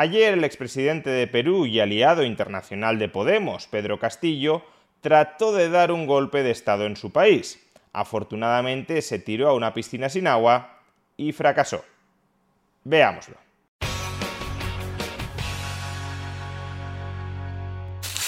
Ayer el expresidente de Perú y aliado internacional de Podemos, Pedro Castillo, trató de dar un golpe de Estado en su país. Afortunadamente se tiró a una piscina sin agua y fracasó. Veámoslo.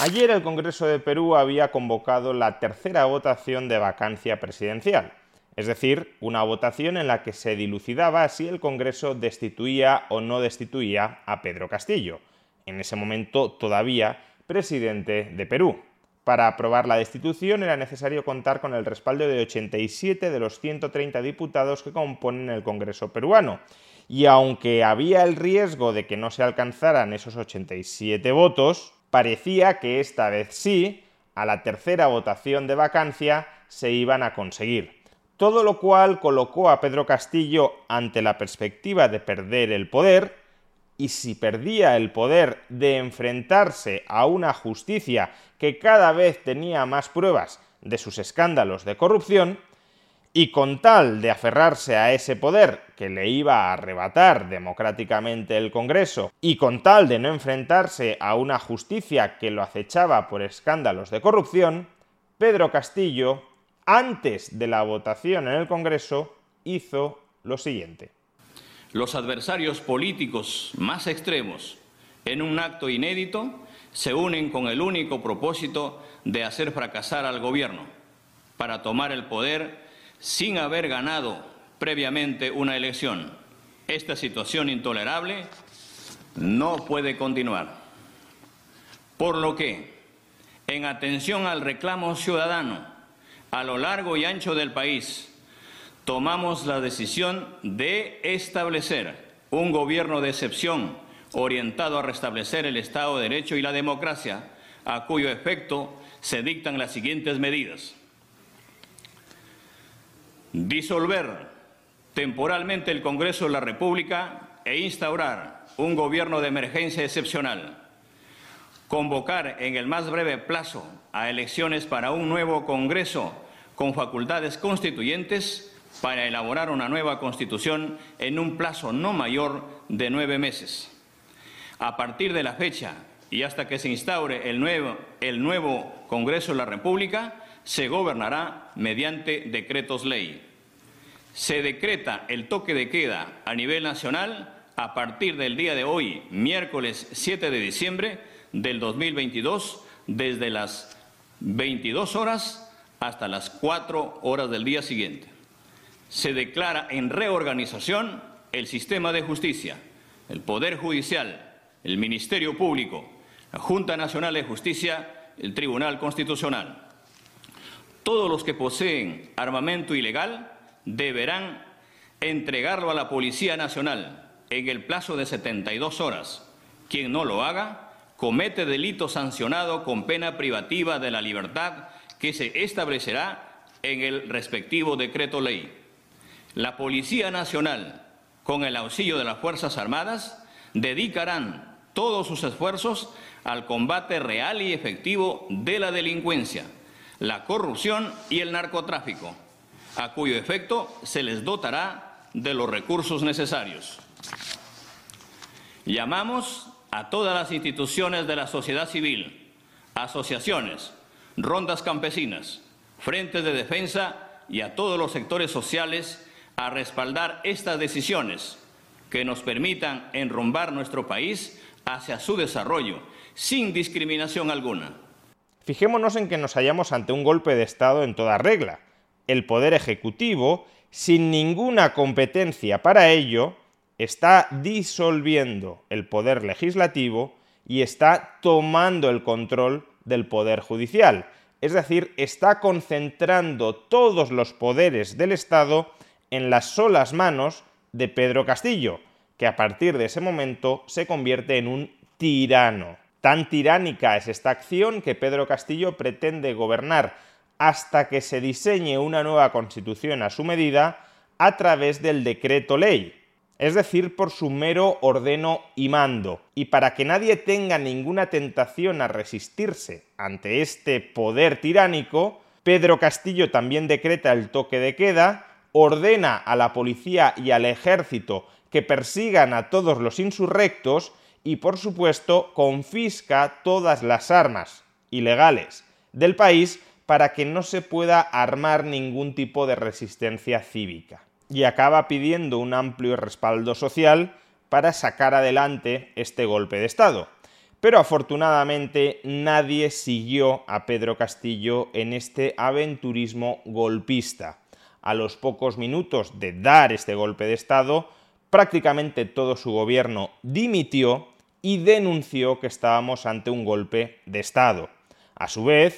Ayer el Congreso de Perú había convocado la tercera votación de vacancia presidencial es decir, una votación en la que se dilucidaba si el Congreso destituía o no destituía a Pedro Castillo, en ese momento todavía presidente de Perú. Para aprobar la destitución era necesario contar con el respaldo de 87 de los 130 diputados que componen el Congreso peruano. Y aunque había el riesgo de que no se alcanzaran esos 87 votos, parecía que esta vez sí, a la tercera votación de vacancia, se iban a conseguir todo lo cual colocó a Pedro Castillo ante la perspectiva de perder el poder, y si perdía el poder de enfrentarse a una justicia que cada vez tenía más pruebas de sus escándalos de corrupción, y con tal de aferrarse a ese poder que le iba a arrebatar democráticamente el Congreso, y con tal de no enfrentarse a una justicia que lo acechaba por escándalos de corrupción, Pedro Castillo antes de la votación en el Congreso, hizo lo siguiente. Los adversarios políticos más extremos, en un acto inédito, se unen con el único propósito de hacer fracasar al gobierno para tomar el poder sin haber ganado previamente una elección. Esta situación intolerable no puede continuar. Por lo que, en atención al reclamo ciudadano a lo largo y ancho del país, tomamos la decisión de establecer un gobierno de excepción orientado a restablecer el Estado de Derecho y la democracia, a cuyo efecto se dictan las siguientes medidas. Disolver temporalmente el Congreso de la República e instaurar un gobierno de emergencia excepcional. Convocar en el más breve plazo a elecciones para un nuevo Congreso con facultades constituyentes para elaborar una nueva constitución en un plazo no mayor de nueve meses. A partir de la fecha y hasta que se instaure el nuevo, el nuevo Congreso de la República, se gobernará mediante decretos ley. Se decreta el toque de queda a nivel nacional a partir del día de hoy, miércoles 7 de diciembre del 2022, desde las 22 horas hasta las 4 horas del día siguiente. Se declara en reorganización el sistema de justicia, el Poder Judicial, el Ministerio Público, la Junta Nacional de Justicia, el Tribunal Constitucional. Todos los que poseen armamento ilegal deberán entregarlo a la Policía Nacional en el plazo de 72 horas. Quien no lo haga comete delito sancionado con pena privativa de la libertad que se establecerá en el respectivo decreto ley. La Policía Nacional, con el auxilio de las Fuerzas Armadas, dedicarán todos sus esfuerzos al combate real y efectivo de la delincuencia, la corrupción y el narcotráfico, a cuyo efecto se les dotará de los recursos necesarios. Llamamos a todas las instituciones de la sociedad civil, asociaciones, rondas campesinas, frentes de defensa y a todos los sectores sociales a respaldar estas decisiones que nos permitan enrumbar nuestro país hacia su desarrollo sin discriminación alguna. Fijémonos en que nos hallamos ante un golpe de Estado en toda regla. El Poder Ejecutivo, sin ninguna competencia para ello, está disolviendo el poder legislativo y está tomando el control del poder judicial. Es decir, está concentrando todos los poderes del Estado en las solas manos de Pedro Castillo, que a partir de ese momento se convierte en un tirano. Tan tiránica es esta acción que Pedro Castillo pretende gobernar hasta que se diseñe una nueva constitución a su medida a través del decreto ley, es decir, por su mero ordeno y mando. Y para que nadie tenga ninguna tentación a resistirse ante este poder tiránico, Pedro Castillo también decreta el toque de queda, ordena a la policía y al ejército que persigan a todos los insurrectos y, por supuesto, confisca todas las armas ilegales del país para que no se pueda armar ningún tipo de resistencia cívica y acaba pidiendo un amplio respaldo social para sacar adelante este golpe de Estado. Pero afortunadamente nadie siguió a Pedro Castillo en este aventurismo golpista. A los pocos minutos de dar este golpe de Estado, prácticamente todo su gobierno dimitió y denunció que estábamos ante un golpe de Estado. A su vez,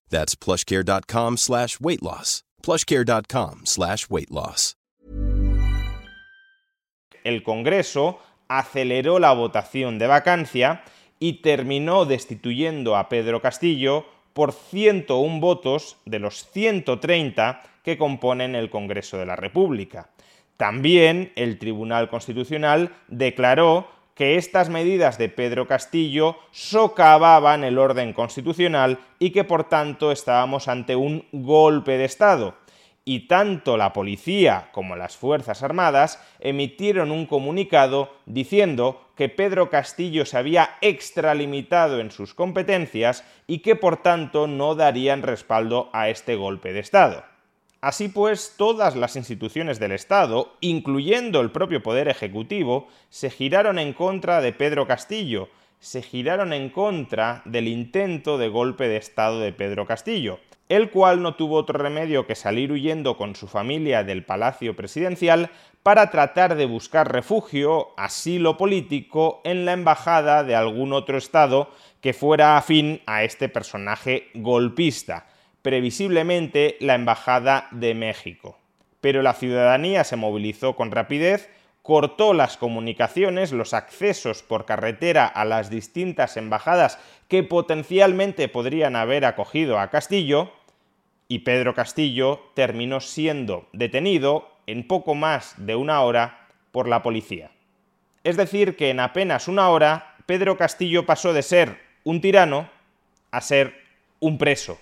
That's plushcare.com slash plushcare.com slash. El Congreso aceleró la votación de vacancia y terminó destituyendo a Pedro Castillo por 101 votos de los 130 que componen el Congreso de la República. También el Tribunal Constitucional declaró que estas medidas de Pedro Castillo socavaban el orden constitucional y que por tanto estábamos ante un golpe de Estado. Y tanto la policía como las Fuerzas Armadas emitieron un comunicado diciendo que Pedro Castillo se había extralimitado en sus competencias y que por tanto no darían respaldo a este golpe de Estado. Así pues, todas las instituciones del Estado, incluyendo el propio Poder Ejecutivo, se giraron en contra de Pedro Castillo, se giraron en contra del intento de golpe de Estado de Pedro Castillo, el cual no tuvo otro remedio que salir huyendo con su familia del Palacio Presidencial para tratar de buscar refugio, asilo político, en la embajada de algún otro Estado que fuera afín a este personaje golpista previsiblemente la Embajada de México. Pero la ciudadanía se movilizó con rapidez, cortó las comunicaciones, los accesos por carretera a las distintas embajadas que potencialmente podrían haber acogido a Castillo, y Pedro Castillo terminó siendo detenido en poco más de una hora por la policía. Es decir, que en apenas una hora Pedro Castillo pasó de ser un tirano a ser un preso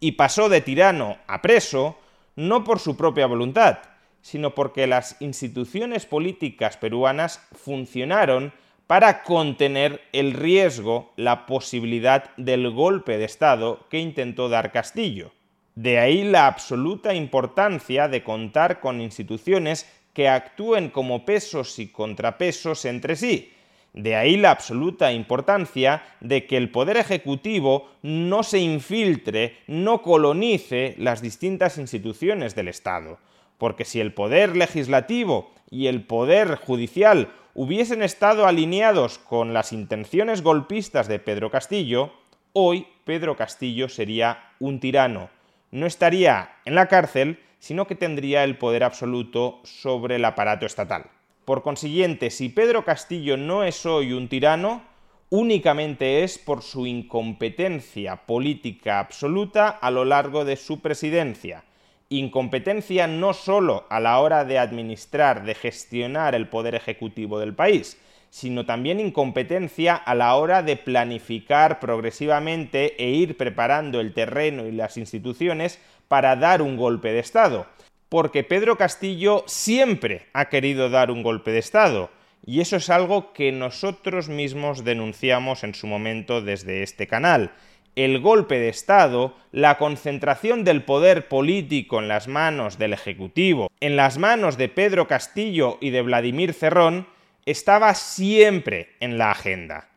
y pasó de tirano a preso no por su propia voluntad, sino porque las instituciones políticas peruanas funcionaron para contener el riesgo, la posibilidad del golpe de Estado que intentó dar Castillo. De ahí la absoluta importancia de contar con instituciones que actúen como pesos y contrapesos entre sí, de ahí la absoluta importancia de que el Poder Ejecutivo no se infiltre, no colonice las distintas instituciones del Estado. Porque si el Poder Legislativo y el Poder Judicial hubiesen estado alineados con las intenciones golpistas de Pedro Castillo, hoy Pedro Castillo sería un tirano. No estaría en la cárcel, sino que tendría el poder absoluto sobre el aparato estatal. Por consiguiente, si Pedro Castillo no es hoy un tirano, únicamente es por su incompetencia política absoluta a lo largo de su presidencia. Incompetencia no solo a la hora de administrar, de gestionar el poder ejecutivo del país, sino también incompetencia a la hora de planificar progresivamente e ir preparando el terreno y las instituciones para dar un golpe de Estado. Porque Pedro Castillo siempre ha querido dar un golpe de Estado, y eso es algo que nosotros mismos denunciamos en su momento desde este canal. El golpe de Estado, la concentración del poder político en las manos del Ejecutivo, en las manos de Pedro Castillo y de Vladimir Cerrón, estaba siempre en la agenda.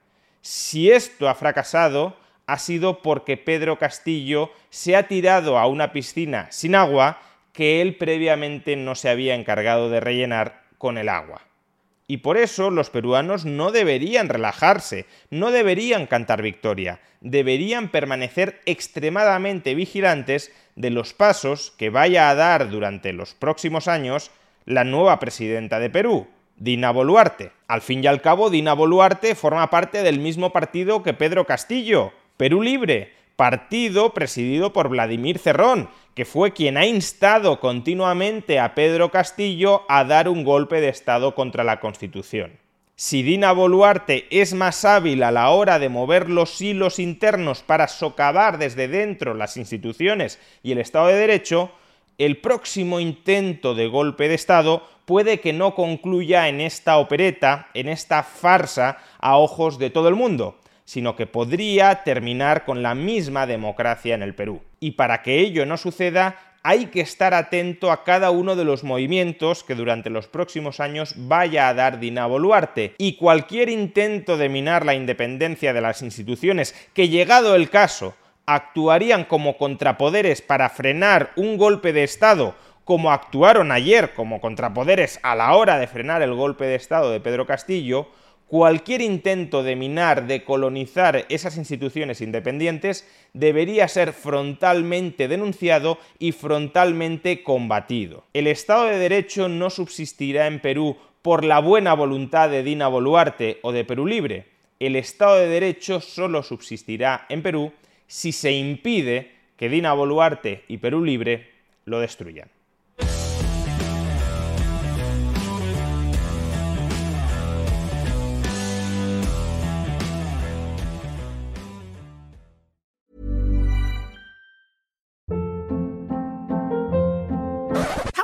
Si esto ha fracasado, ha sido porque Pedro Castillo se ha tirado a una piscina sin agua que él previamente no se había encargado de rellenar con el agua. Y por eso los peruanos no deberían relajarse, no deberían cantar victoria, deberían permanecer extremadamente vigilantes de los pasos que vaya a dar durante los próximos años la nueva presidenta de Perú, Dina Boluarte. Al fin y al cabo, Dina Boluarte forma parte del mismo partido que Pedro Castillo, Perú Libre, partido presidido por Vladimir Cerrón, que fue quien ha instado continuamente a Pedro Castillo a dar un golpe de Estado contra la Constitución. Si Dina Boluarte es más hábil a la hora de mover los hilos internos para socavar desde dentro las instituciones y el Estado de Derecho, el próximo intento de golpe de Estado puede que no concluya en esta opereta, en esta farsa a ojos de todo el mundo, sino que podría terminar con la misma democracia en el Perú. Y para que ello no suceda, hay que estar atento a cada uno de los movimientos que durante los próximos años vaya a dar Dina Boluarte. Y cualquier intento de minar la independencia de las instituciones, que llegado el caso, actuarían como contrapoderes para frenar un golpe de Estado, como actuaron ayer como contrapoderes a la hora de frenar el golpe de Estado de Pedro Castillo, cualquier intento de minar, de colonizar esas instituciones independientes debería ser frontalmente denunciado y frontalmente combatido. El Estado de Derecho no subsistirá en Perú por la buena voluntad de Dina Boluarte o de Perú Libre. El Estado de Derecho solo subsistirá en Perú si se impide que Dina Boluarte y Perú Libre lo destruyan.